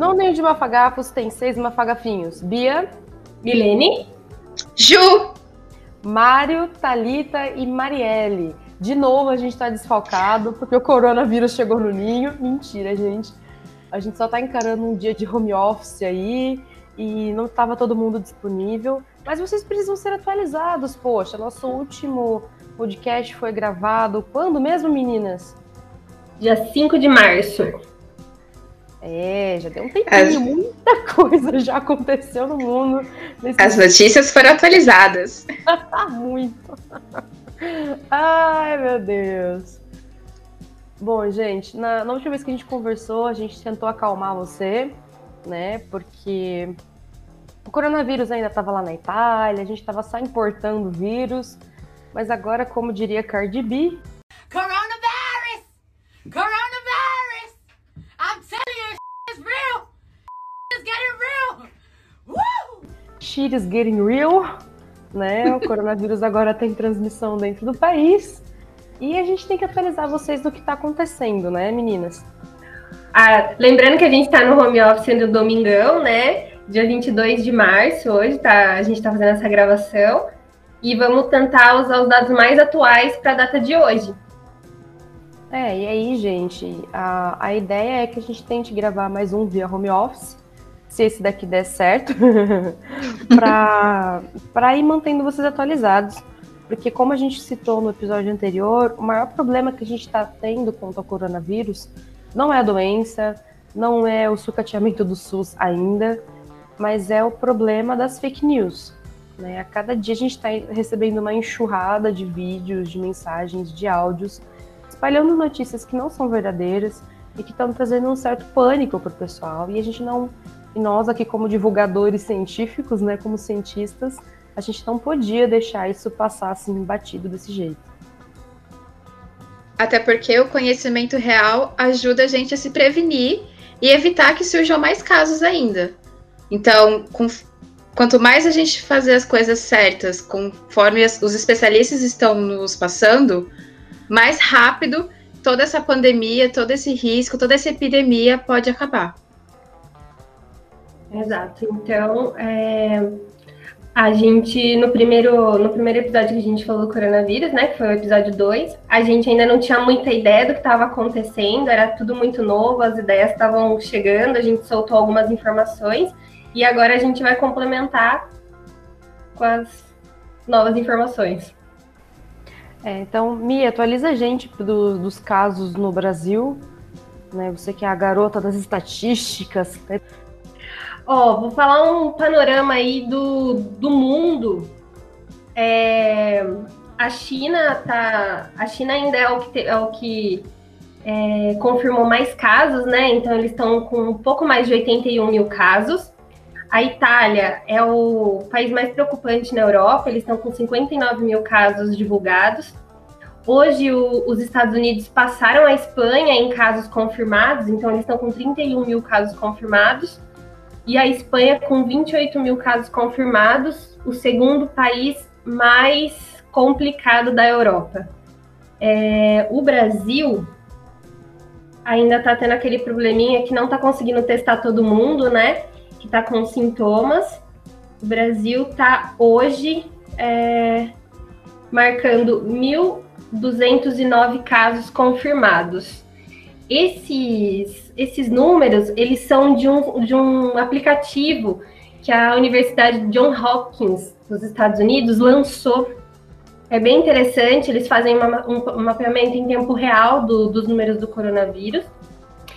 Não nem de mafagafos, tem seis mafagafinhos. Bia. Milene. Ju. Mário, Talita e Marielle. De novo a gente tá desfalcado porque o coronavírus chegou no ninho. Mentira, gente. A gente só tá encarando um dia de home office aí e não estava todo mundo disponível. Mas vocês precisam ser atualizados, poxa. Nosso último podcast foi gravado quando mesmo, meninas? Dia 5 de março. É, já deu um tempinho, As... muita coisa já aconteceu no mundo. As notícias foram atualizadas. Muito. Ai, meu Deus. Bom, gente, na, na, última vez que a gente conversou, a gente tentou acalmar você, né? Porque o coronavírus ainda estava lá na Itália, a gente estava só importando vírus. Mas agora, como diria Cardi B. Coronavirus! Coronavirus! I'm telling you, is real! is getting real! Woo! Shit is getting real! Né? O coronavírus agora tem transmissão dentro do país. E a gente tem que atualizar vocês do que está acontecendo, né, meninas? Ah, lembrando que a gente está no home office no domingão, né? Dia 22 de março, hoje tá, a gente está fazendo essa gravação e vamos tentar usar os dados mais atuais para a data de hoje. É, e aí, gente, a, a ideia é que a gente tente gravar mais um via home office, se esse daqui der certo, para ir mantendo vocês atualizados. Porque, como a gente citou no episódio anterior, o maior problema que a gente está tendo contra o coronavírus não é a doença, não é o sucateamento do SUS ainda, mas é o problema das fake news. Né? A cada dia a gente está recebendo uma enxurrada de vídeos, de mensagens, de áudios, espalhando notícias que não são verdadeiras e que estão trazendo um certo pânico para o pessoal. E a gente não, e nós aqui como divulgadores científicos, né, como cientistas, a gente não podia deixar isso passar assim batido desse jeito. Até porque o conhecimento real ajuda a gente a se prevenir e evitar que surjam mais casos ainda. Então, com quanto mais a gente fazer as coisas certas, conforme as, os especialistas estão nos passando, mais rápido toda essa pandemia, todo esse risco, toda essa epidemia pode acabar. Exato. Então, é, a gente, no primeiro, no primeiro episódio que a gente falou do coronavírus, né, que foi o episódio 2, a gente ainda não tinha muita ideia do que estava acontecendo, era tudo muito novo, as ideias estavam chegando, a gente soltou algumas informações, e agora a gente vai complementar com as novas informações. É, então, Mia, atualiza a gente do, dos casos no Brasil. Né? Você que é a garota das estatísticas. Né? Ó, oh, vou falar um panorama aí do, do mundo. É, a China tá. A China ainda é o que, te, é o que é, confirmou mais casos, né? Então eles estão com um pouco mais de 81 mil casos. A Itália é o país mais preocupante na Europa, eles estão com 59 mil casos divulgados. Hoje, o, os Estados Unidos passaram a Espanha em casos confirmados, então eles estão com 31 mil casos confirmados. E a Espanha com 28 mil casos confirmados, o segundo país mais complicado da Europa. É, o Brasil ainda está tendo aquele probleminha que não está conseguindo testar todo mundo, né? que está com sintomas. O Brasil está hoje é, marcando 1.209 casos confirmados. Esses, esses números, eles são de um, de um aplicativo que a Universidade John Hopkins, dos Estados Unidos, lançou. É bem interessante, eles fazem uma, um, um mapeamento em tempo real do, dos números do coronavírus.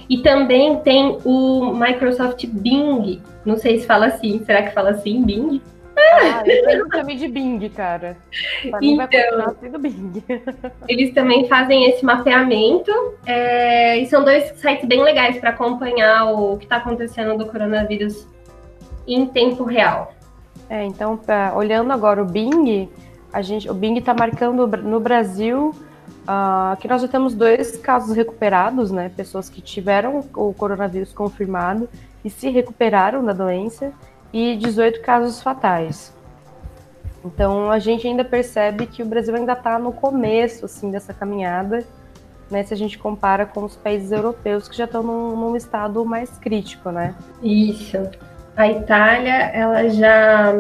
E também tem o Microsoft Bing. Não sei se fala assim. Será que fala assim, Bing? Ah, eu chamei de Bing, cara. Pra então, sendo Bing. Eles também fazem esse mapeamento. É, e são dois sites bem legais para acompanhar o que está acontecendo do coronavírus em tempo real. É, então, pra, olhando agora o Bing, a gente, o Bing está marcando no Brasil Uh, aqui nós já temos dois casos recuperados, né? Pessoas que tiveram o coronavírus confirmado e se recuperaram da doença, e 18 casos fatais. Então a gente ainda percebe que o Brasil ainda está no começo assim dessa caminhada, né, se a gente compara com os países europeus que já estão num, num estado mais crítico, né? Isso. A Itália, ela já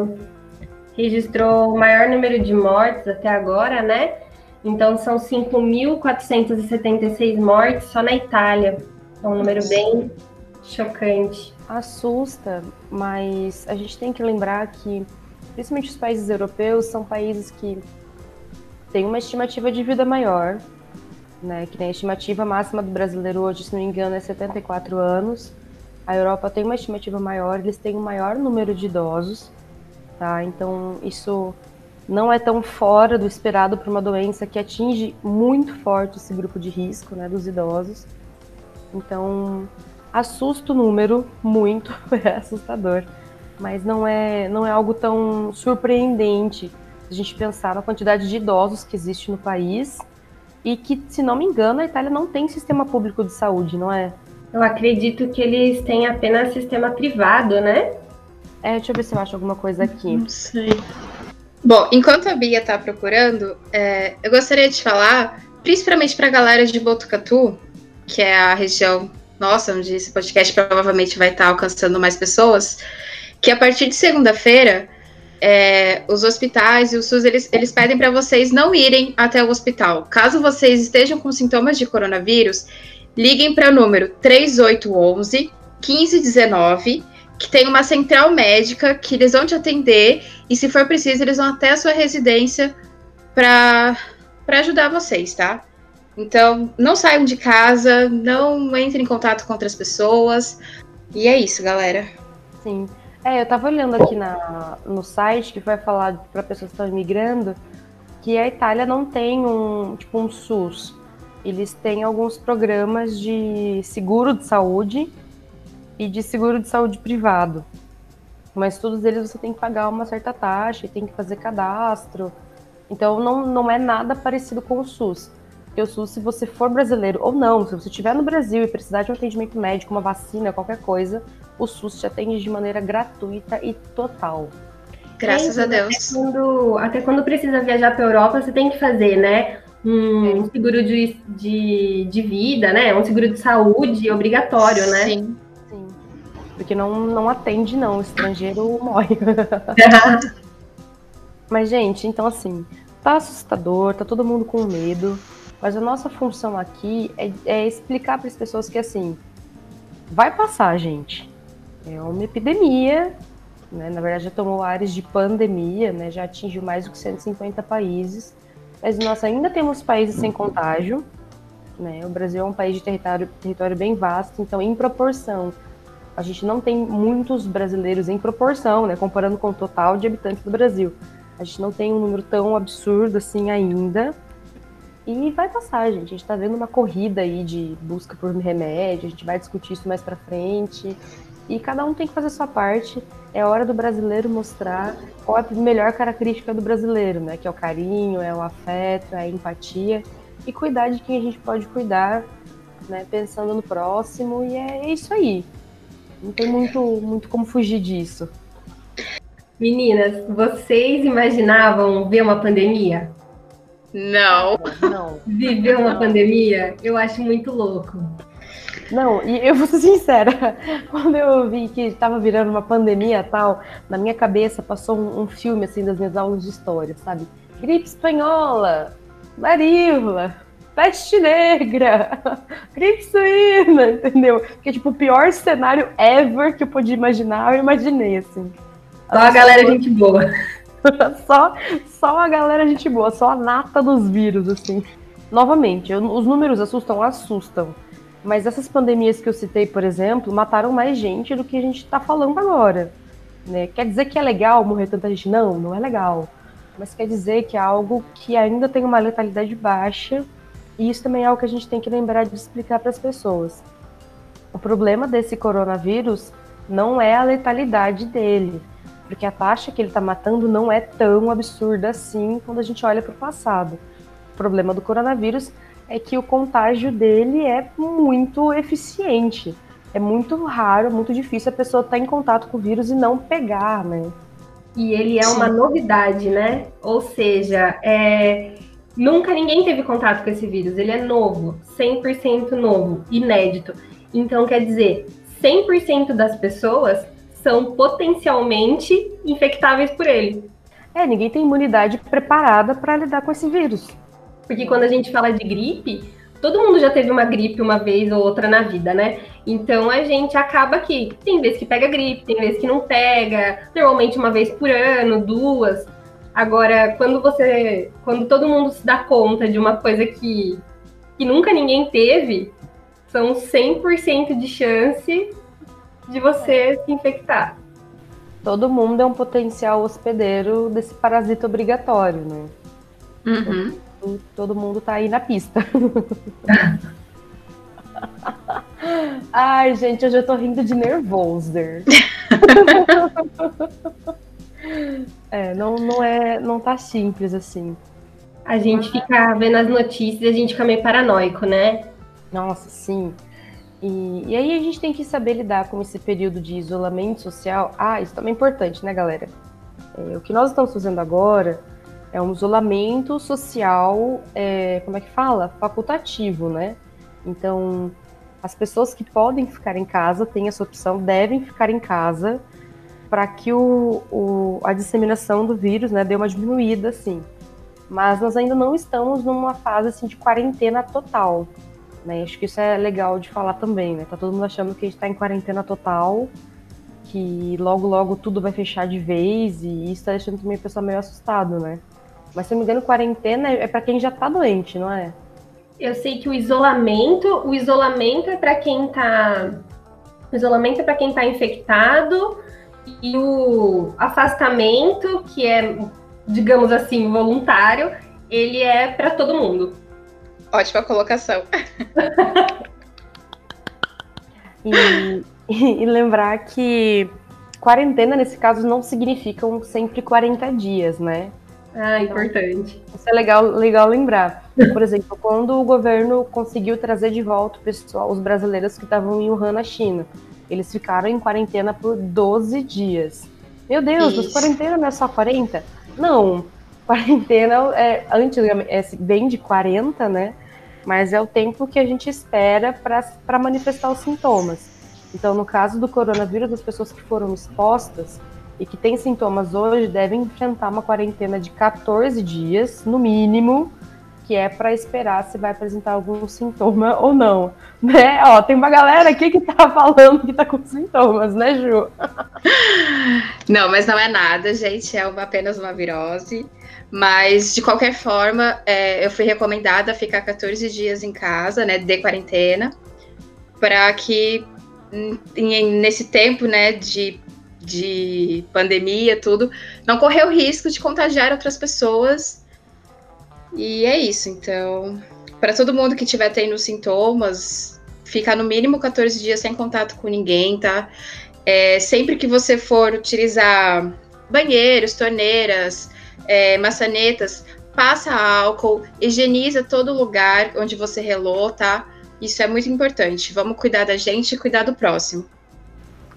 registrou o maior número de mortes até agora, né? Então são 5.476 mortes só na Itália. É um número bem chocante. Assusta, mas a gente tem que lembrar que, principalmente os países europeus, são países que têm uma estimativa de vida maior, né? Que tem a estimativa máxima do brasileiro hoje, se não me engano, é 74 anos. A Europa tem uma estimativa maior, eles têm um maior número de idosos, tá? Então isso não é tão fora do esperado para uma doença que atinge muito forte esse grupo de risco, né, dos idosos. Então, assusta o número muito, é assustador, mas não é não é algo tão surpreendente a gente pensar na quantidade de idosos que existe no país e que, se não me engano, a Itália não tem sistema público de saúde, não é? Eu acredito que eles têm apenas sistema privado, né? É, deixa eu ver se eu acho alguma coisa aqui. Não sei. Bom, enquanto a Bia tá procurando, é, eu gostaria de falar, principalmente para a galera de Botucatu, que é a região nossa, onde esse podcast provavelmente vai estar tá alcançando mais pessoas, que a partir de segunda-feira, é, os hospitais e o SUS, eles, eles pedem para vocês não irem até o hospital. Caso vocês estejam com sintomas de coronavírus, liguem para o número 3811 1519 que tem uma central médica que eles vão te atender e se for preciso eles vão até a sua residência para ajudar vocês, tá? Então, não saiam de casa, não entrem em contato com outras pessoas. E é isso, galera. Sim. É, eu tava olhando aqui na, no site que vai falar para pessoas que estão imigrando que a Itália não tem um, tipo, um SUS. Eles têm alguns programas de seguro de saúde e de seguro de saúde privado. Mas todos eles você tem que pagar uma certa taxa, tem que fazer cadastro. Então não, não é nada parecido com o SUS. Porque o SUS, se você for brasileiro ou não, se você estiver no Brasil e precisar de um atendimento médico, uma vacina, qualquer coisa, o SUS te atende de maneira gratuita e total. Graças a Deus. Até quando, até quando precisa viajar para a Europa, você tem que fazer, né? Um é. seguro de, de, de vida, né? Um seguro de saúde obrigatório, né? Sim. Porque não, não atende, não. O estrangeiro morre. Mas, gente, então assim, tá assustador, tá todo mundo com medo. Mas a nossa função aqui é, é explicar para as pessoas que assim, vai passar, gente. É uma epidemia, né? Na verdade, já tomou áreas de pandemia, né? Já atingiu mais do que 150 países. Mas nós ainda temos países sem contágio. Né? O Brasil é um país de território, território bem vasto, então, em proporção a gente não tem muitos brasileiros em proporção, né, comparando com o total de habitantes do Brasil. A gente não tem um número tão absurdo assim ainda. E vai passar, gente. A gente está vendo uma corrida aí de busca por remédio, a gente vai discutir isso mais para frente. E cada um tem que fazer a sua parte. É hora do brasileiro mostrar qual é a melhor característica do brasileiro, né? Que é o carinho, é o afeto, é a empatia. E cuidar de quem a gente pode cuidar, né? Pensando no próximo. E é isso aí. Não tem muito, muito como fugir disso. Meninas, vocês imaginavam ver uma pandemia? Não. Não. Viver uma não. pandemia? Eu acho muito louco. Não, e eu vou ser sincera, quando eu vi que estava virando uma pandemia tal, na minha cabeça passou um, um, filme assim das minhas aulas de história, sabe? Gripe espanhola, varíola, peste negra, gripe suína, entendeu? Que é tipo o pior cenário ever que eu podia imaginar, eu imaginei, assim. Só a galera gente boa. só, só a galera gente boa, só a nata dos vírus, assim. Novamente, eu, os números assustam, assustam. Mas essas pandemias que eu citei, por exemplo, mataram mais gente do que a gente está falando agora. Né? Quer dizer que é legal morrer tanta gente? Não, não é legal. Mas quer dizer que é algo que ainda tem uma letalidade baixa e isso também é algo que a gente tem que lembrar de explicar para as pessoas. O problema desse coronavírus não é a letalidade dele, porque a taxa que ele está matando não é tão absurda assim quando a gente olha para o passado. O problema do coronavírus é que o contágio dele é muito eficiente. É muito raro, muito difícil a pessoa estar tá em contato com o vírus e não pegar, né? E ele é uma novidade, né? Ou seja, é, nunca ninguém teve contato com esse vírus. Ele é novo, 100% novo, inédito. Então, quer dizer, 100% das pessoas são potencialmente infectáveis por ele. É, ninguém tem imunidade preparada para lidar com esse vírus. Porque quando a gente fala de gripe, todo mundo já teve uma gripe uma vez ou outra na vida, né? Então a gente acaba que tem vezes que pega gripe, tem vezes que não pega, normalmente uma vez por ano, duas. Agora, quando você, quando todo mundo se dá conta de uma coisa que, que nunca ninguém teve, são 100% de chance de você se infectar. Todo mundo é um potencial hospedeiro desse parasita obrigatório, né? Uhum. Todo, todo mundo tá aí na pista. Ai, gente, hoje eu tô rindo de nervoso. é, não, não é, não tá simples assim. A gente fica vendo as notícias e a gente fica meio paranoico, né? Nossa, sim. E, e aí a gente tem que saber lidar com esse período de isolamento social. Ah, isso também é importante, né, galera? É, o que nós estamos fazendo agora é um isolamento social, é, como é que fala? Facultativo, né? Então, as pessoas que podem ficar em casa, têm essa opção, devem ficar em casa para que o, o, a disseminação do vírus né, dê uma diminuída, assim. Mas nós ainda não estamos numa fase assim, de quarentena total. Né? Acho que isso é legal de falar também, né? Tá todo mundo achando que a gente está em quarentena total, que logo, logo tudo vai fechar de vez, e isso tá deixando também a pessoa meio assustado, né? Mas se não me engano, quarentena é para quem já tá doente, não é? Eu sei que o isolamento, o isolamento é para quem tá. O isolamento é para quem tá infectado, e o afastamento, que é, digamos assim, voluntário, ele é para todo mundo. Ótima colocação. e, e, lembrar que quarentena, nesse caso, não significam sempre 40 dias, né? Ah, importante. Então, isso é legal, legal lembrar. Por exemplo, quando o governo conseguiu trazer de volta o pessoal, os brasileiros que estavam em Wuhan, na China, eles ficaram em quarentena por 12 dias. Meu Deus, mas quarentena não é só 40? Não, quarentena é, antes é, vem de 40, né? mas é o tempo que a gente espera para manifestar os sintomas. Então, no caso do coronavírus, as pessoas que foram expostas e que têm sintomas hoje devem enfrentar uma quarentena de 14 dias, no mínimo, que é para esperar se vai apresentar algum sintoma ou não. Né? Ó, tem uma galera aqui que tá falando que tá com sintomas, né, Ju? Não, mas não é nada, gente, é uma, apenas uma virose. Mas, de qualquer forma, é, eu fui recomendada a ficar 14 dias em casa, né, de quarentena, para que nesse tempo, né, de, de pandemia, tudo, não correr o risco de contagiar outras pessoas. E é isso, então, para todo mundo que estiver tendo sintomas, ficar no mínimo 14 dias sem contato com ninguém, tá? É, sempre que você for utilizar banheiros, torneiras, é, maçanetas, passa álcool, higieniza todo lugar onde você relou, tá? Isso é muito importante. Vamos cuidar da gente e cuidar do próximo.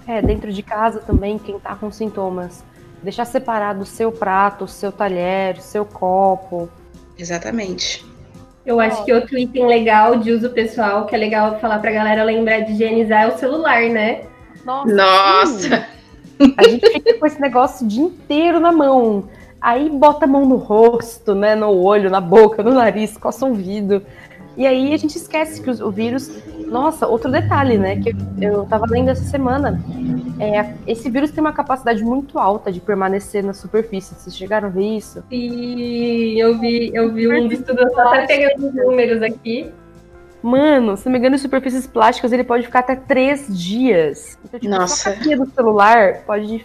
É, dentro de casa também, quem tá com sintomas, deixar separado o seu prato, o seu talher, o seu copo. Exatamente. Eu acho que outro item legal de uso pessoal, que é legal falar pra galera lembrar de higienizar, é o celular, né? Nossa! Nossa. A gente fica com esse negócio o dia inteiro na mão. Aí bota a mão no rosto, né, no olho, na boca, no nariz, coça o ouvido. E aí a gente esquece que o vírus. Nossa, outro detalhe, né? Que eu tava lendo essa semana. É, esse vírus tem uma capacidade muito alta de permanecer na superfície. Vocês chegaram a ver isso? Sim, eu vi, eu vi um estudo, eu tô até pegando os números aqui. Mano, se não me engano, em superfícies plásticas ele pode ficar até três dias. Então, tipo, Nossa. a do celular pode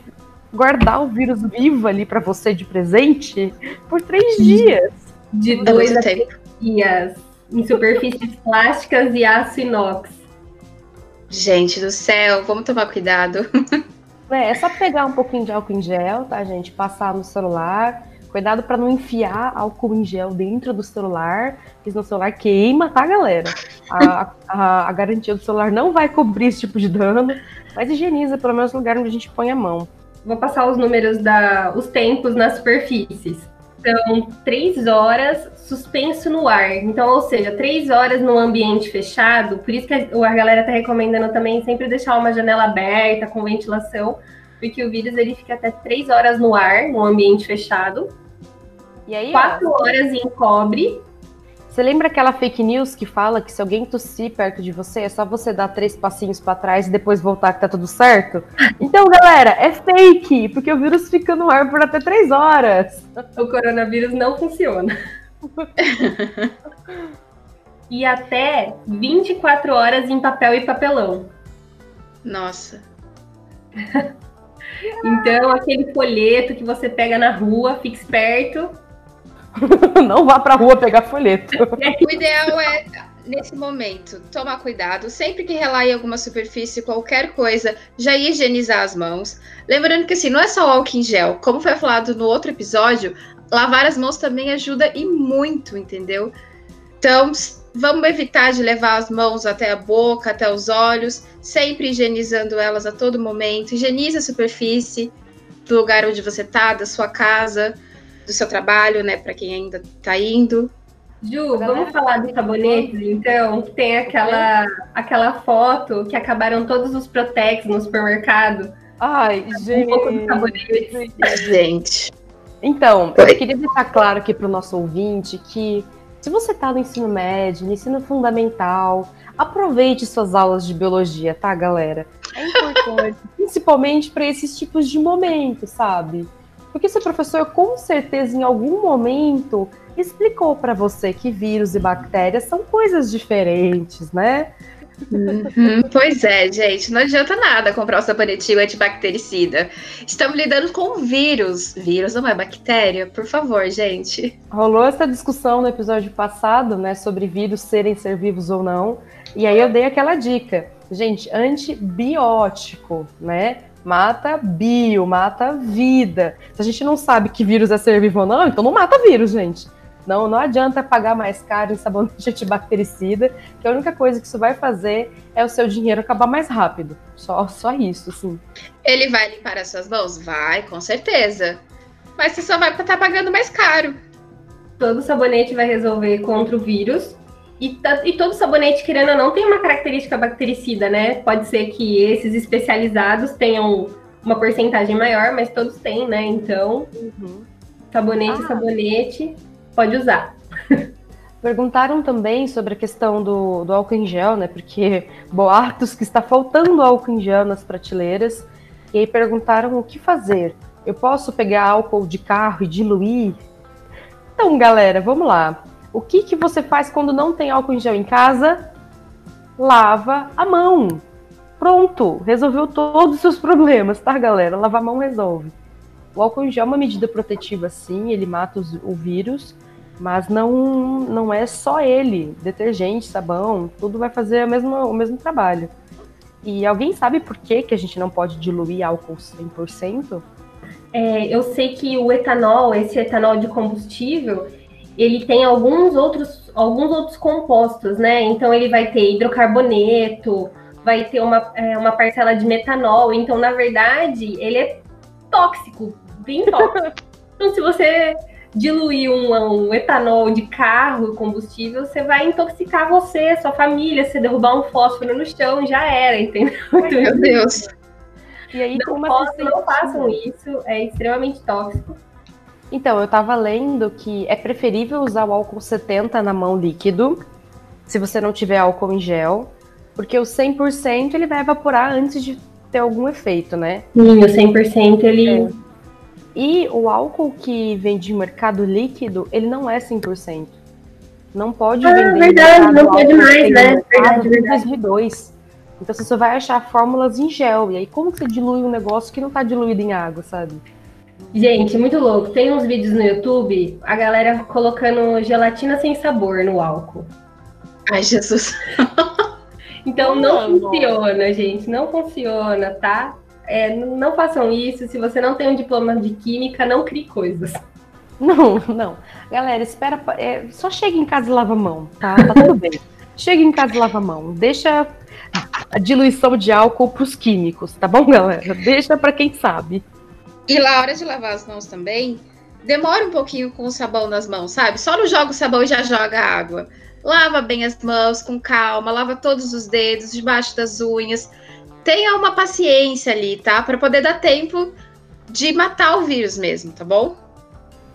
guardar o vírus vivo ali para você de presente por três dias. De dois a três dias. Em superfícies plásticas e aço inox. Gente do céu, vamos tomar cuidado. É, é só pegar um pouquinho de álcool em gel, tá, gente? Passar no celular. Cuidado para não enfiar álcool em gel dentro do celular, porque senão o celular queima, tá, galera? A, a, a, garantia do celular não vai cobrir esse tipo de dano, mas higieniza pelo menos o lugar onde a gente põe a mão. Vou passar os números da os tempos nas superfícies. São três horas suspenso no ar. Então, ou seja, três horas no ambiente fechado. Por isso que a galera tá recomendando também sempre deixar uma janela aberta com ventilação, porque o vírus ele fica até três horas no ar, no ambiente fechado. E aí, quatro ó, horas em cobre você lembra aquela fake news que fala que se alguém tossir perto de você, é só você dar três passinhos para trás e depois voltar que tá tudo certo? Então, galera, é fake, porque o vírus fica no ar por até três horas. O coronavírus não funciona. e até 24 horas em papel e papelão. Nossa. então, aquele folheto que você pega na rua, fique esperto, não vá pra rua pegar folheto. O ideal é, nesse momento, tomar cuidado. Sempre que relar em alguma superfície, qualquer coisa, já higienizar as mãos. Lembrando que assim, não é só álcool em gel. Como foi falado no outro episódio, lavar as mãos também ajuda e muito, entendeu? Então, vamos evitar de levar as mãos até a boca, até os olhos, sempre higienizando elas a todo momento. Higienize a superfície do lugar onde você está, da sua casa do seu trabalho, né, para quem ainda está indo. Ju, vamos falar dos sabonetes, então, que tem aquela, aquela foto que acabaram todos os Protex no supermercado. Ai, gente. Um pouco do sabonete. Gente. Então, eu queria deixar claro aqui para o nosso ouvinte que se você está no ensino médio, no ensino fundamental, aproveite suas aulas de biologia, tá, galera? É importante, principalmente para esses tipos de momentos, sabe? Porque seu professor, com certeza, em algum momento, explicou para você que vírus e bactérias são coisas diferentes, né? Uhum, pois é, gente, não adianta nada comprar o sabonetinho antibactericida. Estamos lidando com vírus. Vírus não é bactéria, por favor, gente. Rolou essa discussão no episódio passado, né, sobre vírus serem ser vivos ou não. E aí eu dei aquela dica. Gente, antibiótico, né? Mata bio, mata vida. Se a gente não sabe que vírus é ser vivo ou não, então não mata vírus, gente. Não, não adianta pagar mais caro em sabonete antibactericida, que a única coisa que isso vai fazer é o seu dinheiro acabar mais rápido. Só, só isso, sim. Ele vai limpar as suas mãos? Vai, com certeza. Mas você só vai estar pagando mais caro. Todo sabonete vai resolver contra o vírus, e, e, todo sabonete, querendo ou não, tem uma característica bactericida, né? Pode ser que esses especializados tenham uma porcentagem maior, mas todos têm, né? Então, uhum. sabonete, ah. sabonete, pode usar. Perguntaram também sobre a questão do, do álcool em gel, né? Porque boatos que está faltando álcool em gel nas prateleiras. E aí perguntaram o que fazer. Eu posso pegar álcool de carro e diluir? Então, galera, vamos lá. O que, que você faz quando não tem álcool em gel em casa? Lava a mão. Pronto, resolveu todos os seus problemas, tá, galera? Lavar a mão resolve. O álcool em gel é uma medida protetiva, sim, ele mata os, o vírus, mas não, não é só ele. Detergente, sabão, tudo vai fazer o mesmo, o mesmo trabalho. E alguém sabe por que, que a gente não pode diluir álcool 100%? É, eu sei que o etanol, esse etanol de combustível, ele tem alguns outros, alguns outros compostos, né? Então ele vai ter hidrocarboneto, vai ter uma, é, uma parcela de metanol. Então, na verdade, ele é tóxico, bem tóxico. então, se você diluir um, um, etanol de carro, combustível, você vai intoxicar você, sua família, se derrubar um fósforo no chão, já era, entendeu? Meu Deus. E aí, não, posso, não façam isso, é extremamente tóxico. Então, eu estava lendo que é preferível usar o álcool 70 na mão líquido, se você não tiver álcool em gel, porque o 100% ele vai evaporar antes de ter algum efeito, né? Sim, o 100% ele... É. E o álcool que vem de mercado líquido, ele não é 100%. Não pode ah, vender. verdade, não pode mais, né? Verdade, verdade. 2002. Então você só vai achar fórmulas em gel. E aí, como que você dilui um negócio que não está diluído em água, sabe? Gente, muito louco. Tem uns vídeos no YouTube, a galera colocando gelatina sem sabor no álcool. Ai, Jesus. então não, não funciona, gente. Não funciona, tá? É, não façam isso. Se você não tem um diploma de química, não crie coisas. Não, não. Galera, espera. É, só chega em casa e lava a mão, tá? Tá tudo bem. Chega em casa e lava a mão. Deixa a diluição de álcool pros químicos, tá bom, galera? Deixa para quem sabe. E na hora de lavar as mãos também, demora um pouquinho com o sabão nas mãos, sabe? Só não joga o sabão e já joga água. Lava bem as mãos com calma, lava todos os dedos, debaixo das unhas. Tenha uma paciência ali, tá? Para poder dar tempo de matar o vírus mesmo, tá bom?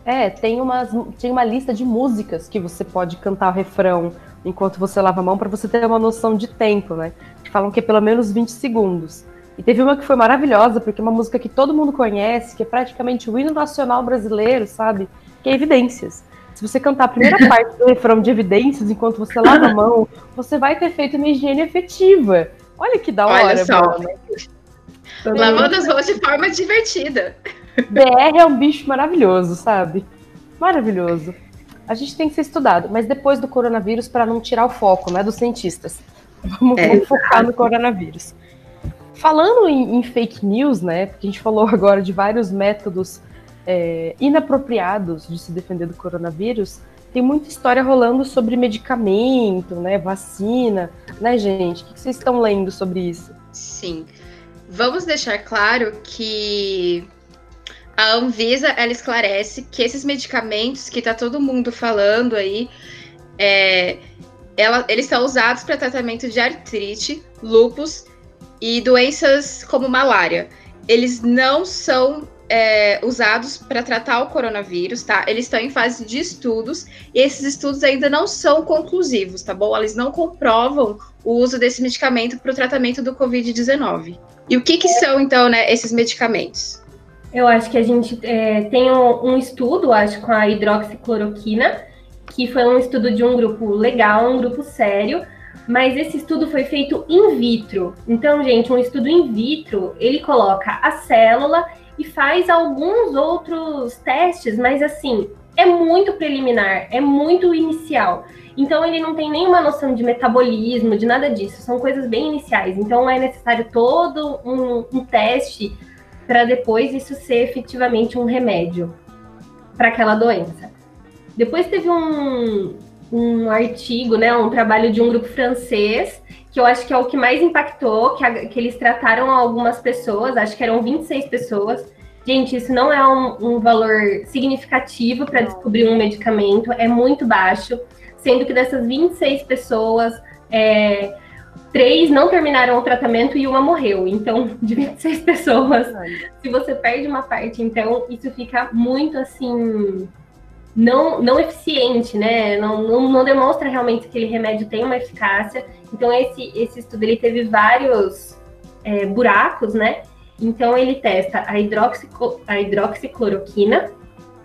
É, tem, umas, tem uma lista de músicas que você pode cantar o refrão enquanto você lava a mão para você ter uma noção de tempo, né? Falam que é pelo menos 20 segundos. E teve uma que foi maravilhosa, porque é uma música que todo mundo conhece, que é praticamente o hino nacional brasileiro, sabe? Que é Evidências. Se você cantar a primeira parte do refrão de Evidências enquanto você lava a mão, você vai ter feito uma higiene efetiva. Olha que da hora, Olha só. Lavando as mãos de forma divertida. BR é um bicho maravilhoso, sabe? Maravilhoso. A gente tem que ser estudado, mas depois do coronavírus, para não tirar o foco, né, dos cientistas. Vamos, é, vamos focar no coronavírus. Falando em, em, fake news, né? Porque a gente falou agora de vários métodos é, inapropriados de se defender do coronavírus. Tem muita história rolando sobre medicamento, né? Vacina, né, gente? O que vocês estão lendo sobre isso? Sim. Vamos deixar claro que a Anvisa ela esclarece que esses medicamentos que está todo mundo falando aí, é, ela, eles são usados para tratamento de artrite, lupus e doenças como malária. Eles não são é, usados para tratar o coronavírus, tá? Eles estão em fase de estudos e esses estudos ainda não são conclusivos, tá bom? Eles não comprovam o uso desse medicamento para o tratamento do Covid-19. E o que, que são, então, né, esses medicamentos? Eu acho que a gente é, tem um, um, estudo, acho, com a hidroxicloroquina, que foi um estudo de um grupo legal, um grupo sério, mas esse estudo foi feito in vitro. Então, gente, um estudo in vitro, ele coloca a célula e faz alguns outros testes, mas assim, é muito preliminar, é muito inicial. Então, ele não tem nenhuma noção de metabolismo, de nada disso. São coisas bem iniciais. Então, é necessário todo um, um teste para depois isso ser efetivamente um remédio para aquela doença. Depois teve um, um artigo, né, um trabalho de um grupo francês, que eu acho que é o que mais impactou, que, a, que eles trataram algumas pessoas, acho que eram 26 pessoas. Gente, isso não é um, um valor significativo para descobrir um medicamento, é muito baixo, sendo que dessas 26 pessoas, é, três não terminaram o tratamento e uma morreu. Então, de 26 pessoas, se você perde uma parte, então isso fica muito assim não, não eficiente, né? Não, não, não, demonstra realmente que aquele remédio tem uma eficácia. Então, esse, esse estudo ele teve vários é, buracos, né? Então, ele testa a, hidroxico, a hidroxicloroquina,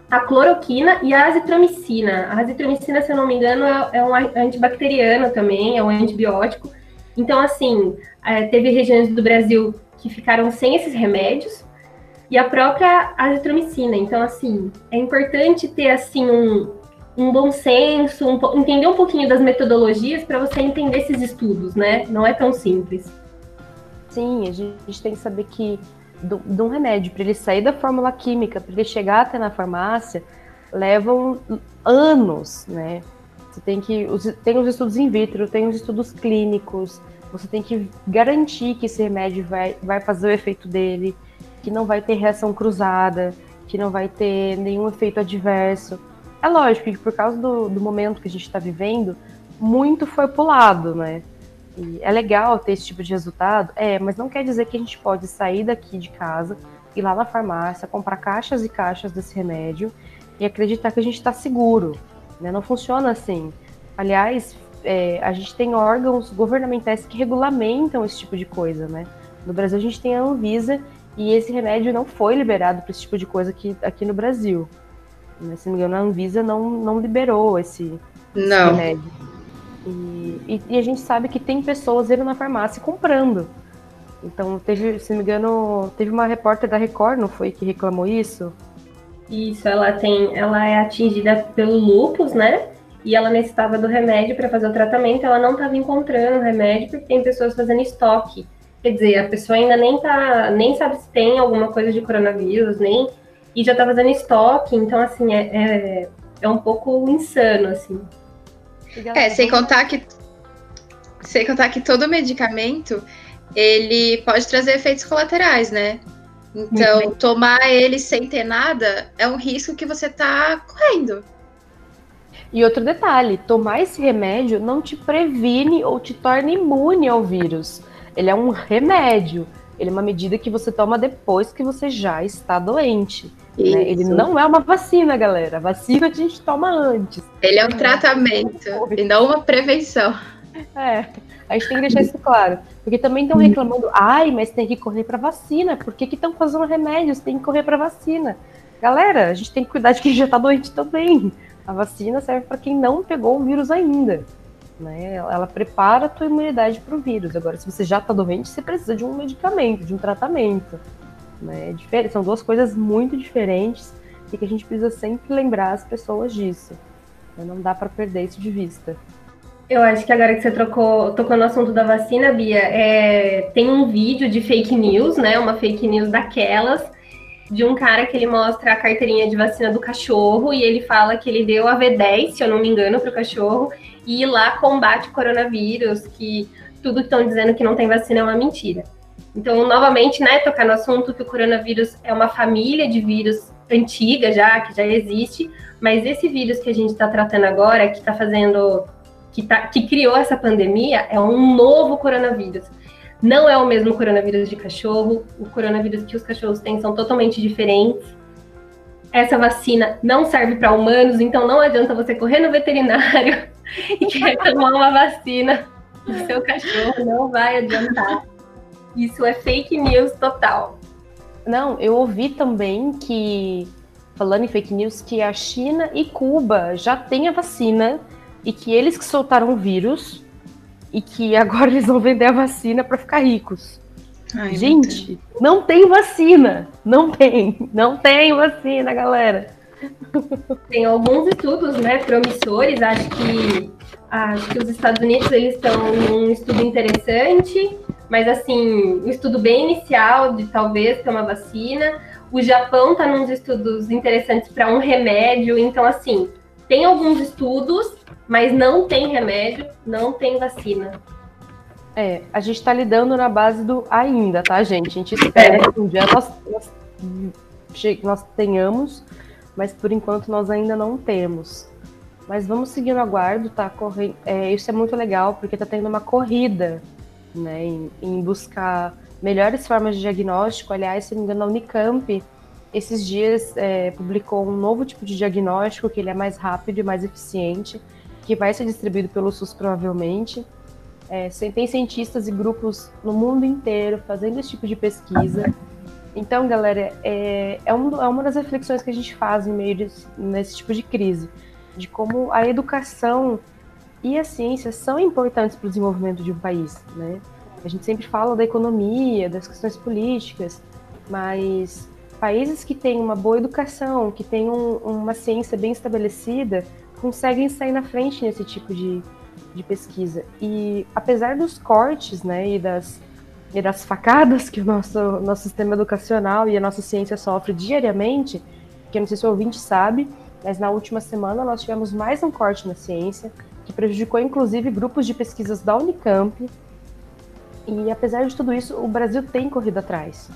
a cloroquina e a azitromicina. A azitromicina, se eu não me engano, é, é um antibacteriano também, é um antibiótico. Então, assim, é, teve regiões do Brasil que ficaram sem esses remédios, e a própria azitromicina. Então, assim, é importante ter assim um, um bom senso, um, entender um pouquinho das metodologias para você entender esses estudos, né? Não é tão simples. Sim, a gente tem que saber que de um remédio, para ele sair da fórmula química, para ele chegar até na farmácia, levam anos, né? Você tem que. Tem os estudos in vitro, tem os estudos clínicos, você tem que garantir que esse remédio vai, vai fazer o efeito dele que não vai ter reação cruzada, que não vai ter nenhum efeito adverso. É lógico que por causa do, do momento que a gente está vivendo, muito foi pulado, né? E é legal ter esse tipo de resultado, é, mas não quer dizer que a gente pode sair daqui de casa, ir lá na farmácia, comprar caixas e caixas desse remédio e acreditar que a gente está seguro. Né? Não funciona assim. Aliás, é, a gente tem órgãos governamentais que regulamentam esse tipo de coisa, né? No Brasil a gente tem a Anvisa e esse remédio não foi liberado para esse tipo de coisa aqui, aqui no Brasil. Né, se não me engano, a Anvisa não, não liberou esse, esse remédio. E, e, e, a gente sabe que tem pessoas indo na farmácia comprando. Então, teve, se não me engano, teve uma repórter da Record, não foi, que reclamou isso? Isso, ela tem, ela é atingida pelo lupus, né? E ela necessitava do remédio para fazer o tratamento, ela não estava encontrando o remédio porque tem pessoas fazendo estoque. Quer dizer, a pessoa ainda nem tá, nem sabe se tem alguma coisa de coronavírus, nem e já tá fazendo estoque, então assim é, é, é um pouco insano assim. É, sem contar que sem contar que todo medicamento ele pode trazer efeitos colaterais, né? Então, tomar ele sem ter nada é um risco que você está correndo. E outro detalhe, tomar esse remédio não te previne ou te torna imune ao vírus. Ele é um remédio. Ele é uma medida que você toma depois que você já está doente. Né? Ele não é uma vacina, galera. A vacina a gente toma antes. Ele é um tratamento e não uma prevenção. É, a gente tem que deixar isso claro. Porque também estão reclamando, ai, mas tem que correr para vacina. Por que estão fazendo remédios? Tem que correr para vacina. Galera, a gente tem que cuidar de quem já está doente também. A vacina serve para quem não pegou o vírus ainda. Né? Ela prepara a tua imunidade para o vírus. Agora, se você já está doente, você precisa de um medicamento, de um tratamento. Né? É são duas coisas muito diferentes e que a gente precisa sempre lembrar as pessoas disso. Né? Não dá para perder isso de vista. Eu acho que agora que você trocou, tocou no assunto da vacina, Bia, é, tem um vídeo de fake news, né? Uma fake news daquelas de um cara que ele mostra a carteirinha de vacina do cachorro e ele fala que ele deu a V10, se eu não me engano, para o cachorro e lá combate o coronavírus, que tudo que estão dizendo que não tem vacina é uma mentira. Então, novamente, né, tocar no assunto que o coronavírus é uma família de vírus antiga já, que já existe, mas esse vírus que a gente está tratando agora, que está fazendo, que, tá, que criou essa pandemia, é um novo coronavírus. Não é o mesmo coronavírus de cachorro. O coronavírus que os cachorros têm são totalmente diferentes. Essa vacina não serve para humanos, então não adianta você correr no veterinário e querer tomar uma vacina do seu cachorro. Não vai adiantar. Isso é fake news total. Não, eu ouvi também que, falando em fake news, que a China e Cuba já têm a vacina e que eles que soltaram o vírus e que agora eles vão vender a vacina para ficar ricos. Ai, Gente, não tem vacina. Não tem. Não tem vacina, galera. Tem alguns estudos, né, promissores. Acho que acho que os Estados Unidos eles estão num estudo interessante, mas assim, um estudo bem inicial de talvez ter uma vacina. O Japão está nos estudos interessantes para um remédio. Então, assim, tem alguns estudos, mas não tem remédio, não tem vacina. É, a gente está lidando na base do ainda, tá, gente? A gente espera é. que um dia nós, nós, nós tenhamos, mas por enquanto nós ainda não temos. Mas vamos seguir no aguardo, tá? Correndo. É, isso é muito legal, porque tá tendo uma corrida, né, em, em buscar melhores formas de diagnóstico. Aliás, se não me engano, a Unicamp esses dias é, publicou um novo tipo de diagnóstico que ele é mais rápido e mais eficiente, que vai ser distribuído pelo SUS provavelmente. É, tem cientistas e grupos no mundo inteiro fazendo esse tipo de pesquisa. Então, galera, é, é, um, é uma das reflexões que a gente faz em meio de, nesse tipo de crise, de como a educação e a ciência são importantes para o desenvolvimento de um país, né? A gente sempre fala da economia, das questões políticas, mas países que têm uma boa educação, que têm um, uma ciência bem estabelecida, conseguem sair na frente nesse tipo de, de pesquisa. E apesar dos cortes né, e, das, e das facadas que o nosso, nosso sistema educacional e a nossa ciência sofre diariamente, que eu não sei se o ouvinte sabe, mas na última semana nós tivemos mais um corte na ciência, que prejudicou inclusive grupos de pesquisas da Unicamp. E apesar de tudo isso, o Brasil tem corrido atrás.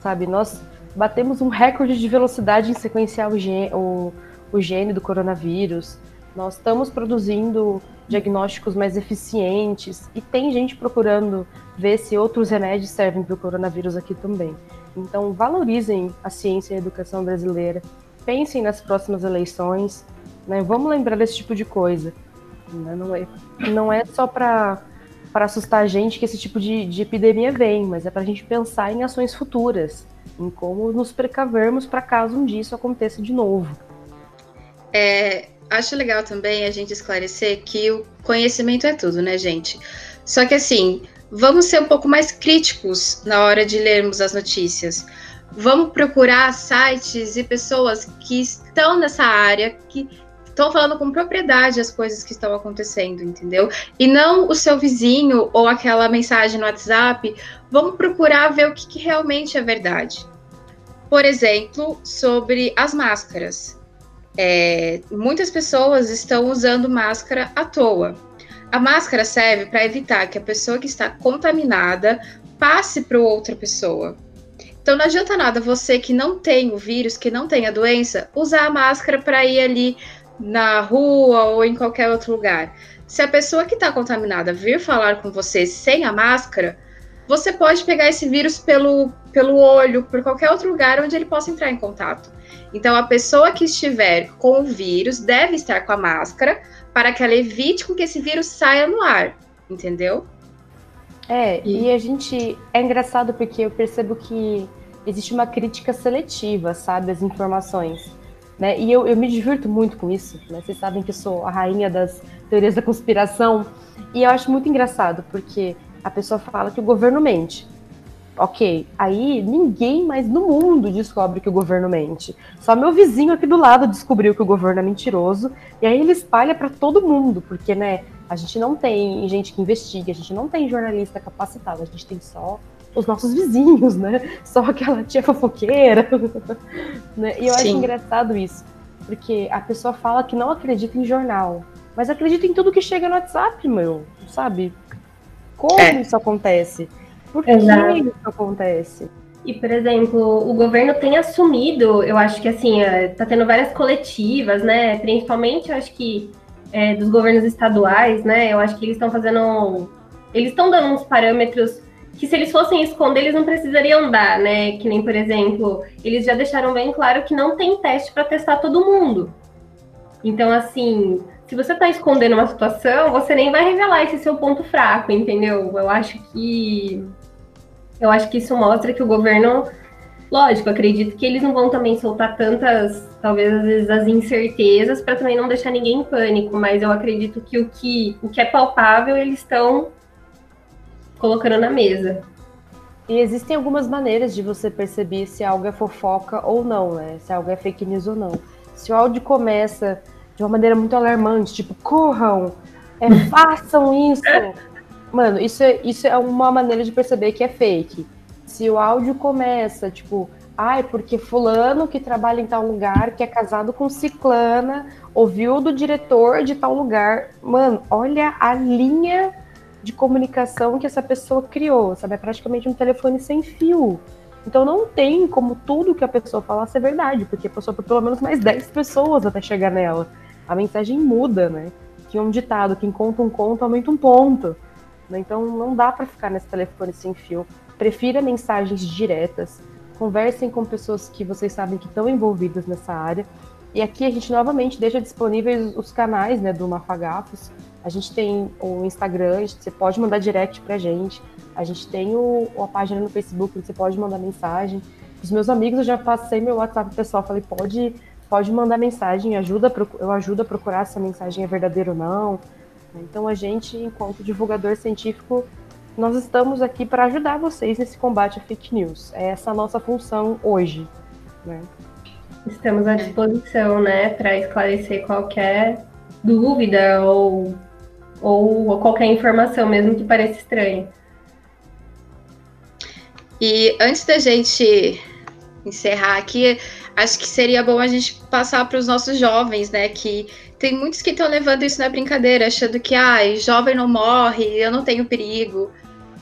Sabe, nós batemos um recorde de velocidade em sequenciar o o, o gene do coronavírus. Nós estamos produzindo diagnósticos mais eficientes e tem gente procurando ver se outros remédios servem para o coronavírus aqui também. Então, valorizem a ciência e a educação brasileira. Pensem nas próximas eleições. Né? Vamos lembrar desse tipo de coisa. Né? Não, é, não é só para assustar a gente que esse tipo de, de epidemia vem, mas é para a gente pensar em ações futuras em como nos precavermos para caso um dia isso aconteça de novo. É, acho legal também a gente esclarecer que o conhecimento é tudo, né, gente? Só que assim, vamos ser um pouco mais críticos na hora de lermos as notícias. Vamos procurar sites e pessoas que estão nessa área, que estão falando com propriedade as coisas que estão acontecendo, entendeu? E não o seu vizinho ou aquela mensagem no WhatsApp. Vamos procurar ver o que, que realmente é verdade. Por exemplo, sobre as máscaras. É, muitas pessoas estão usando máscara à toa. A máscara serve para evitar que a pessoa que está contaminada passe para outra pessoa. Então não adianta nada você que não tem o vírus, que não tem a doença, usar a máscara para ir ali na rua ou em qualquer outro lugar. Se a pessoa que está contaminada vir falar com você sem a máscara, você pode pegar esse vírus pelo, pelo olho, por qualquer outro lugar onde ele possa entrar em contato. Então, a pessoa que estiver com o vírus deve estar com a máscara para que ela evite com que esse vírus saia no ar, entendeu? É, e... e a gente. É engraçado porque eu percebo que existe uma crítica seletiva, sabe, às informações. Né? E eu, eu me divirto muito com isso. Né? Vocês sabem que eu sou a rainha das teorias da conspiração. E eu acho muito engraçado, porque a pessoa fala que o governo mente. Ok, aí ninguém mais no mundo descobre que o governo mente. Só meu vizinho aqui do lado descobriu que o governo é mentiroso e aí ele espalha para todo mundo, porque né, a gente não tem gente que investiga, a gente não tem jornalista capacitado, a gente tem só os nossos vizinhos, né? Só aquela tia fofoqueira. né? E eu Sim. acho engraçado isso, porque a pessoa fala que não acredita em jornal, mas acredita em tudo que chega no WhatsApp, meu, sabe? Como é. isso acontece? Por que Exato. isso acontece? E, por exemplo, o governo tem assumido, eu acho que assim, está é, tendo várias coletivas, né? Principalmente, eu acho que é, dos governos estaduais, né? Eu acho que eles estão fazendo. Eles estão dando uns parâmetros que se eles fossem esconder, eles não precisariam dar, né? Que nem, por exemplo, eles já deixaram bem claro que não tem teste para testar todo mundo. Então, assim, se você está escondendo uma situação, você nem vai revelar esse seu ponto fraco, entendeu? Eu acho que eu acho que isso mostra que o governo, lógico, acredito que eles não vão também soltar tantas, talvez às vezes as incertezas para também não deixar ninguém em pânico, mas eu acredito que o que, o que é palpável eles estão colocando na mesa. E existem algumas maneiras de você perceber se algo é fofoca ou não, né? Se algo é fake news ou não. Se o áudio começa de uma maneira muito alarmante, tipo, corram, é, façam isso, Mano, isso é, isso é uma maneira de perceber que é fake. Se o áudio começa, tipo, ai, porque fulano que trabalha em tal lugar, que é casado com ciclana, ouviu do diretor de tal lugar. Mano, olha a linha de comunicação que essa pessoa criou, sabe? É praticamente um telefone sem fio. Então não tem como tudo que a pessoa falar ser verdade, porque passou por pelo menos mais 10 pessoas até chegar nela. A mensagem muda, né? Tinha um ditado, quem conta um conto aumenta um ponto. Né? Então não dá para ficar nesse telefone sem fio. Prefira mensagens diretas. Conversem com pessoas que vocês sabem que estão envolvidas nessa área. E aqui a gente novamente deixa disponíveis os canais né, do Mafagafos. A gente tem o Instagram, você pode mandar direct pra gente. A gente tem o, a página no Facebook, você pode mandar mensagem. Os meus amigos, eu já passei meu WhatsApp pessoal, falei, pode, pode mandar mensagem, ajuda, eu ajudo a procurar se a mensagem é verdadeira ou não. Então a gente, enquanto divulgador científico, nós estamos aqui para ajudar vocês nesse combate à fake news. É essa a nossa função hoje. Né? Estamos à disposição, né, para esclarecer qualquer dúvida ou, ou qualquer informação, mesmo que pareça estranha. E antes da gente encerrar aqui, acho que seria bom a gente passar para os nossos jovens, né, que tem muitos que estão levando isso na brincadeira, achando que, ai, jovem não morre, eu não tenho perigo.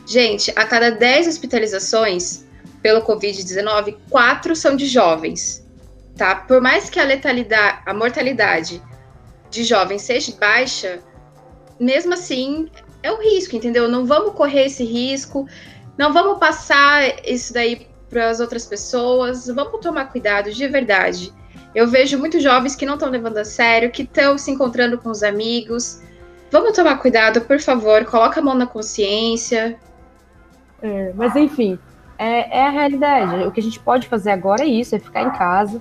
Gente, a cada 10 hospitalizações pelo Covid-19, quatro são de jovens, tá? Por mais que a letalidade, a mortalidade de jovens seja baixa, mesmo assim, é um risco, entendeu? Não vamos correr esse risco, não vamos passar isso daí para as outras pessoas, vamos tomar cuidado de verdade. Eu vejo muitos jovens que não estão levando a sério, que estão se encontrando com os amigos. Vamos tomar cuidado, por favor, coloca a mão na consciência. É, mas enfim, é, é, a realidade. O que a gente pode fazer agora é isso, é ficar em casa.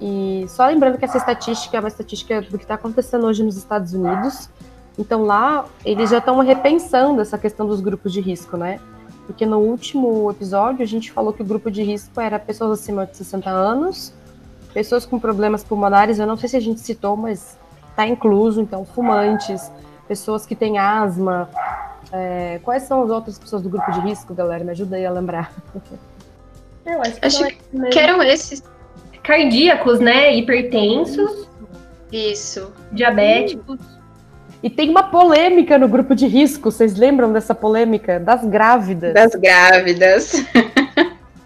E só lembrando que essa estatística é uma estatística do que está acontecendo hoje nos Estados Unidos. Então lá eles já estão repensando essa questão dos grupos de risco, né? Porque no último episódio a gente falou que o grupo de risco era pessoas acima de 60 anos, pessoas com problemas pulmonares, eu não sei se a gente citou, mas está incluso, então, fumantes, pessoas que têm asma. É, quais são as outras pessoas do grupo de risco, galera? Me ajuda aí a lembrar. Eu acho que, acho que eram esses. Cardíacos, né? Hipertensos. Isso. Diabéticos. E tem uma polêmica no grupo de risco, vocês lembram dessa polêmica? Das grávidas. Das grávidas.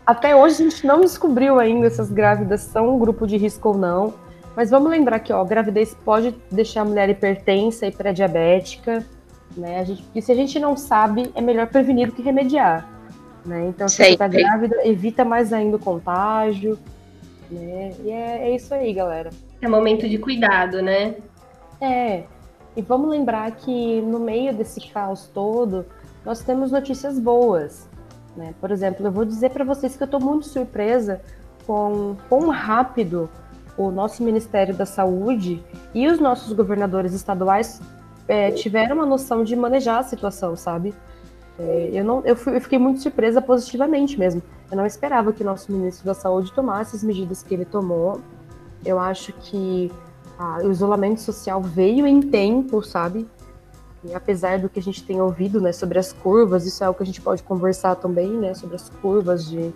Até hoje a gente não descobriu ainda se as grávidas são um grupo de risco ou não. Mas vamos lembrar que ó, gravidez pode deixar a mulher hipertensa e pré-diabética, né? A gente, e se a gente não sabe, é melhor prevenir do que remediar. Né? Então, se Sei. você está grávida, evita mais ainda o contágio. Né? E é, é isso aí, galera. É momento de cuidado, né? É. E vamos lembrar que no meio desse caos todo, nós temos notícias boas. Né? Por exemplo, eu vou dizer para vocês que eu estou muito surpresa com quão rápido o nosso Ministério da Saúde e os nossos governadores estaduais é, tiveram uma noção de manejar a situação, sabe? É, eu, não, eu, fui, eu, fiquei muito surpresa positivamente mesmo. Eu não esperava que o nosso ministro da Saúde tomasse as medidas que ele tomou. Eu acho que ah, o isolamento social veio em tempo, sabe? E apesar do que a gente tem ouvido né, sobre as curvas, isso é algo que a gente pode conversar também, né? Sobre as curvas de,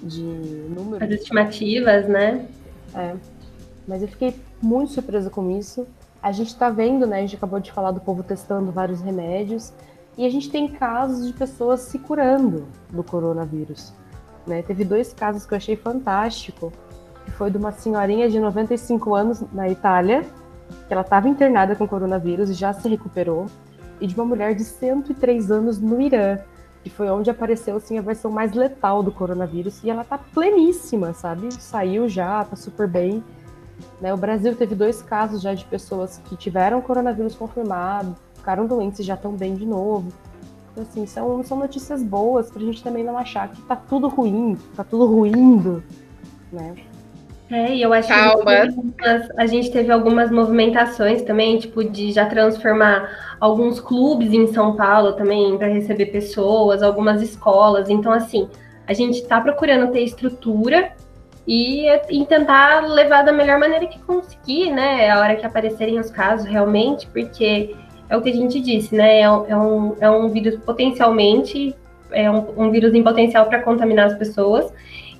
de números. As estimativas, né? É. Mas eu fiquei muito surpresa com isso. A gente está vendo, né? A gente acabou de falar do povo testando vários remédios. E a gente tem casos de pessoas se curando do coronavírus. Né? Teve dois casos que eu achei fantástico. Foi de uma senhorinha de 95 anos na Itália, que ela estava internada com coronavírus e já se recuperou. E de uma mulher de 103 anos no Irã, que foi onde apareceu assim a versão mais letal do coronavírus e ela tá pleníssima, sabe? Saiu já, tá super bem. Né? O Brasil teve dois casos já de pessoas que tiveram coronavírus confirmado, ficaram doentes e já estão bem de novo. Então, assim, são, são notícias boas pra gente também não achar que tá tudo ruim, tá tudo ruindo, né? É, e eu acho Calma. que a gente teve algumas movimentações também, tipo, de já transformar alguns clubes em São Paulo também para receber pessoas, algumas escolas. Então, assim, a gente está procurando ter estrutura e, e, tentar levar da melhor maneira que conseguir, né? A hora que aparecerem os casos, realmente, porque é o que a gente disse, né? É, é um, é um vírus potencialmente, é um, um vírus em potencial para contaminar as pessoas.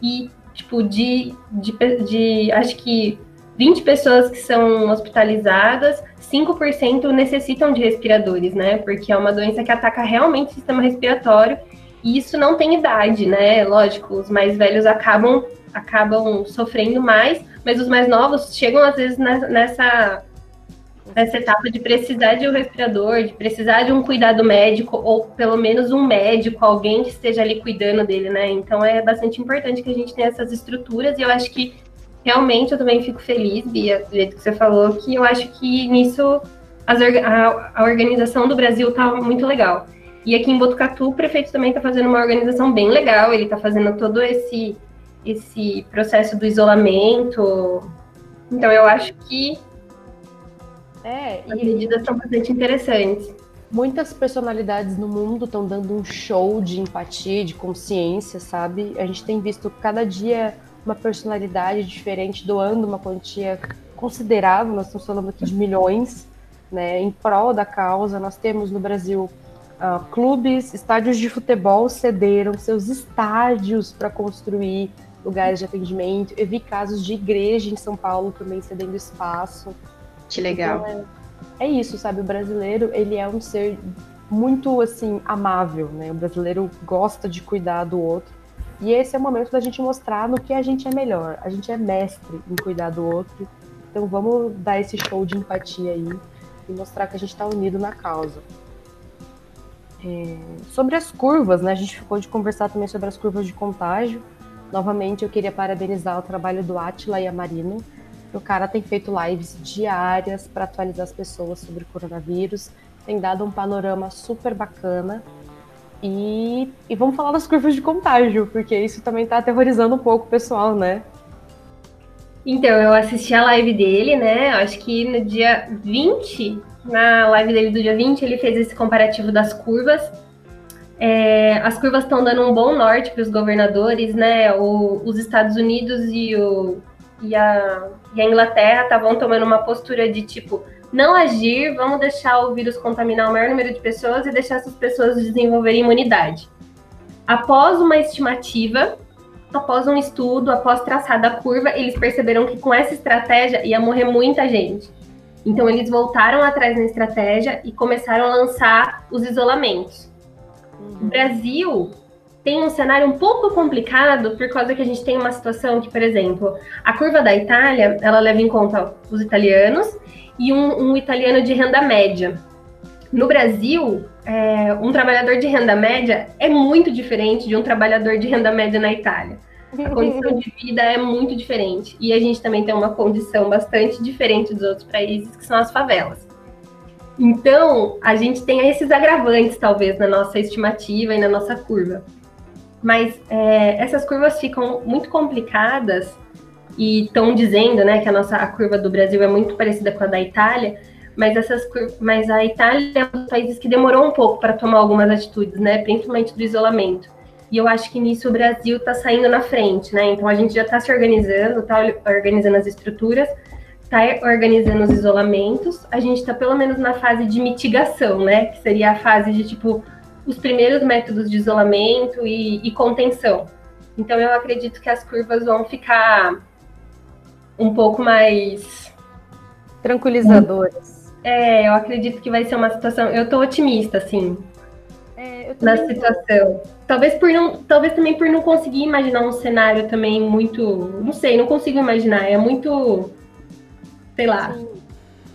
E tipo, de, de, de acho que 20 pessoas que são hospitalizadas, 5% necessitam de respiradores, né? Porque é uma doença que ataca realmente o sistema respiratório e isso não tem idade, né? Lógico, os mais velhos acabam acabam sofrendo mais, mas os mais novos chegam às vezes nessa nessa etapa de precisar de um respirador, de precisar de um cuidado médico, ou pelo menos um médico, alguém que esteja ali cuidando dele, né? Então é bastante importante que a gente tenha essas estruturas, e eu acho que realmente eu também fico feliz, Bia, do jeito que você falou, que eu acho que nisso a, a organização do Brasil tá muito legal. E aqui em Botucatu, o prefeito também está fazendo uma organização bem legal, ele está fazendo todo esse, esse processo do isolamento. Então eu acho que é, As medidas são bastante interessantes. Muitas personalidades no mundo estão dando um show de empatia, de consciência, sabe? A gente tem visto cada dia uma personalidade diferente doando uma quantia considerável, nós estamos falando aqui de milhões, né, em prol da causa. Nós temos no Brasil uh, clubes, estádios de futebol cederam seus estádios para construir lugares de atendimento. Eu vi casos de igreja em São Paulo também cedendo espaço. Que legal. Então, é, é, isso, sabe? O brasileiro, ele é um ser muito, assim, amável, né? O brasileiro gosta de cuidar do outro. E esse é o momento da gente mostrar no que a gente é melhor. A gente é mestre em cuidar do outro. Então vamos dar esse show de empatia aí e mostrar que a gente está unido na causa. É... Sobre as curvas, né? A gente ficou de conversar também sobre as curvas de contágio. Novamente, eu queria parabenizar o trabalho do Atila e a Marina, o cara tem feito lives diárias para atualizar as pessoas sobre o coronavírus, tem dado um panorama super bacana. E, e vamos falar das curvas de contágio, porque isso também está aterrorizando um pouco o pessoal, né? Então, eu assisti a live dele, né? Acho que no dia 20, na live dele do dia 20, ele fez esse comparativo das curvas. É, as curvas estão dando um bom norte para os governadores, né? O, os Estados Unidos e o, e a, e a Inglaterra estavam tomando uma postura de tipo, não agir, vamos deixar o vírus contaminar o maior número de pessoas e deixar essas pessoas desenvolverem imunidade. Após uma estimativa, após um estudo, após traçar da curva, eles perceberam que com essa estratégia ia morrer muita gente. Então eles voltaram atrás na estratégia e começaram a lançar os isolamentos. Uhum. O Brasil tem um cenário um pouco complicado por causa que a gente tem uma situação que, por exemplo, a curva da Itália, ela leva em conta os italianos e um, um italiano de renda média. No Brasil, é, um trabalhador de renda média é muito diferente de um trabalhador de renda média na Itália. A condição de vida é muito diferente. E a gente também tem uma condição bastante diferente dos outros países, que são as favelas. Então, a gente tem esses agravantes, talvez, na nossa estimativa e na nossa curva. Mas é, essas curvas ficam muito complicadas e estão dizendo né, que a nossa a curva do Brasil é muito parecida com a da Itália, mas, essas, mas a Itália é um dos países que demorou um pouco para tomar algumas atitudes, né, principalmente do isolamento. E eu acho que nisso o Brasil está saindo na frente, né? Então a gente já está se organizando, está organizando as estruturas, está organizando os isolamentos. A gente está pelo menos na fase de mitigação, né? Que seria a fase de tipo os primeiros métodos de isolamento e, e contenção. Então eu acredito que as curvas vão ficar um pouco mais tranquilizadoras. É, eu acredito que vai ser uma situação. Eu tô otimista, assim, é, na situação. Talvez por não, talvez também por não conseguir imaginar um cenário também muito, não sei, não consigo imaginar. É muito, sei lá. Sim.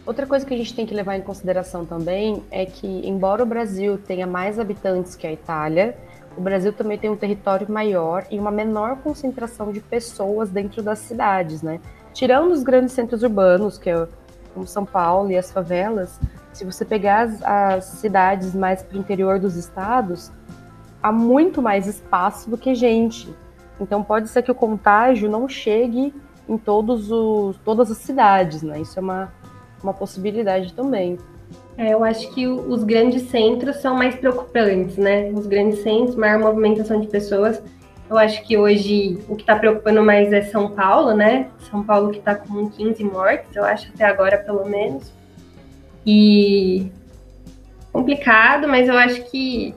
Outra coisa que a gente tem que levar em consideração também é que, embora o Brasil tenha mais habitantes que a Itália, o Brasil também tem um território maior e uma menor concentração de pessoas dentro das cidades, né? Tirando os grandes centros urbanos, que é como São Paulo e as favelas, se você pegar as, as cidades mais para o interior dos estados, há muito mais espaço do que gente. Então pode ser que o contágio não chegue em todos os, todas as cidades, né? Isso é uma, uma possibilidade também. É, eu acho que os grandes centros são mais preocupantes, né? Os grandes centros, maior movimentação de pessoas. Eu acho que hoje o que está preocupando mais é São Paulo, né? São Paulo que está com 15 mortes, eu acho, até agora, pelo menos. E complicado, mas eu acho que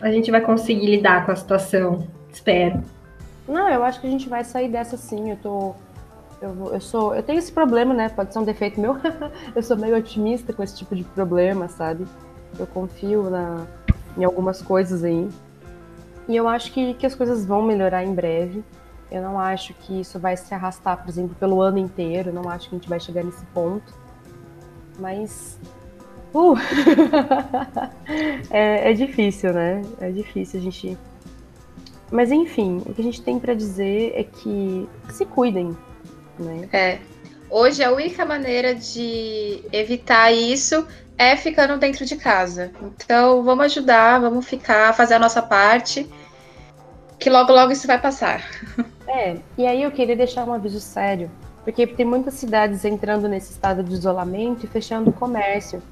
a gente vai conseguir lidar com a situação. Espero. Não, eu acho que a gente vai sair dessa sim. Eu tô. Eu, eu sou. Eu tenho esse problema, né? Pode ser um defeito meu. eu sou meio otimista com esse tipo de problema, sabe? Eu confio na, em algumas coisas aí. E eu acho que, que as coisas vão melhorar em breve. Eu não acho que isso vai se arrastar, por exemplo, pelo ano inteiro. Eu não acho que a gente vai chegar nesse ponto. Mas. Uh! é, é difícil, né? É difícil a gente. Mas enfim, o que a gente tem para dizer é que se cuidem, né? É. Hoje a única maneira de evitar isso é ficando dentro de casa. Então, vamos ajudar, vamos ficar, fazer a nossa parte, que logo, logo isso vai passar. É, e aí eu queria deixar um aviso sério, porque tem muitas cidades entrando nesse estado de isolamento e fechando o comércio.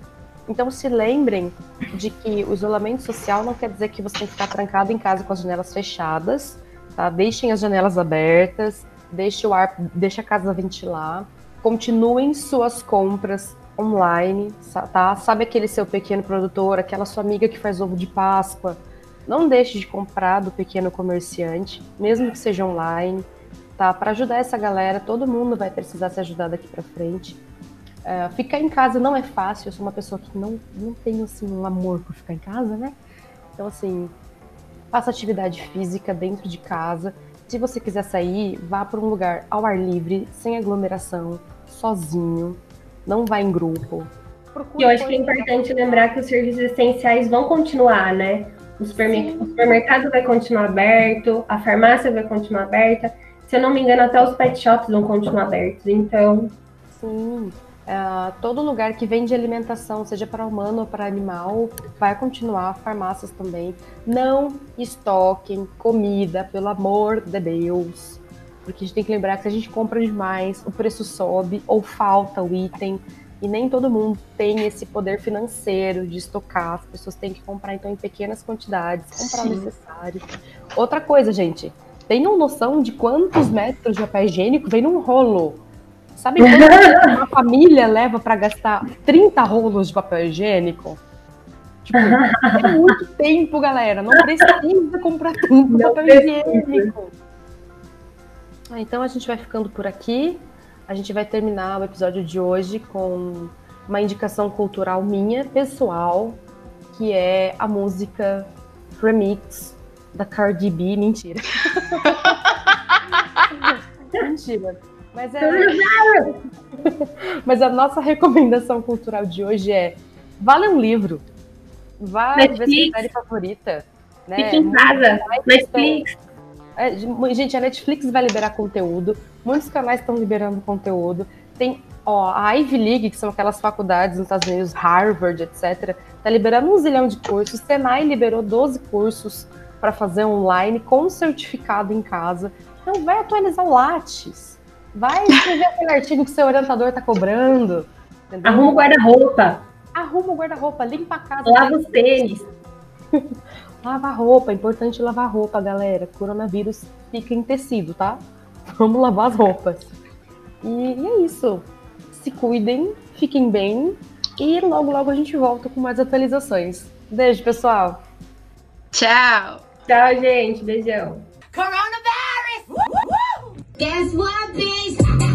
Então, se lembrem de que o isolamento social não quer dizer que você tem que ficar trancado em casa com as janelas fechadas, tá? Deixem as janelas abertas, deixe o ar, deixe a casa ventilar, continuem suas compras online, tá? Sabe aquele seu pequeno produtor, aquela sua amiga que faz ovo de Páscoa? Não deixe de comprar do pequeno comerciante, mesmo que seja online, tá? Para ajudar essa galera, todo mundo vai precisar ser ajudado daqui para frente. Uh, ficar em casa não é fácil, eu sou uma pessoa que não, não tenho assim, um amor por ficar em casa, né? Então, assim, faça atividade física dentro de casa. Se você quiser sair, vá para um lugar ao ar livre, sem aglomeração, sozinho, não vá em grupo. Procure e eu acho que é importante lembrar que os serviços essenciais vão continuar, né? O, supermer o supermercado vai continuar aberto, a farmácia vai continuar aberta. Se eu não me engano, até os pet shops vão continuar abertos. Então. Sim. Uh, todo lugar que vende alimentação, seja para humano ou para animal, vai continuar, farmácias também. Não estoquem comida, pelo amor de Deus. Porque a gente tem que lembrar que se a gente compra demais, o preço sobe ou falta o item. E nem todo mundo tem esse poder financeiro de estocar. As pessoas têm que comprar, então, em pequenas quantidades, comprar Sim. o necessário. Outra coisa, gente, tenham noção de quantos metros de papel higiênico vem num rolo. Sabe quanto uma família leva para gastar 30 rolos de papel higiênico? Tipo, é muito tempo, galera. Não precisa comprar tanto papel higiênico. Ah, então a gente vai ficando por aqui. A gente vai terminar o episódio de hoje com uma indicação cultural minha, pessoal, que é a música remix da Cardi B. Mentira. Mentira. Mas, é... Mas a nossa recomendação cultural de hoje é vale um livro. Vá ver sua série favorita. Né? Fique em casa. Netflix. Estão... É, gente, a Netflix vai liberar conteúdo. Muitos canais estão liberando conteúdo. Tem ó, a Ivy League, que são aquelas faculdades nos Estados Unidos, Harvard, etc., tá liberando um zilhão de cursos. Senai liberou 12 cursos para fazer online com certificado em casa. Então vai atualizar o Lattes. Vai escrever aquele artigo que seu orientador está cobrando. Entendeu? Arruma o guarda-roupa. Arruma o guarda-roupa, limpa a casa. Lava os tênis. Lava roupa, é importante lavar roupa, galera. Coronavírus fica em tecido, tá? Vamos lavar as roupas. E, e é isso. Se cuidem, fiquem bem e logo logo a gente volta com mais atualizações. Beijo, pessoal. Tchau. Tchau, gente. Beijão. Coronavirus! Guess what, bitch?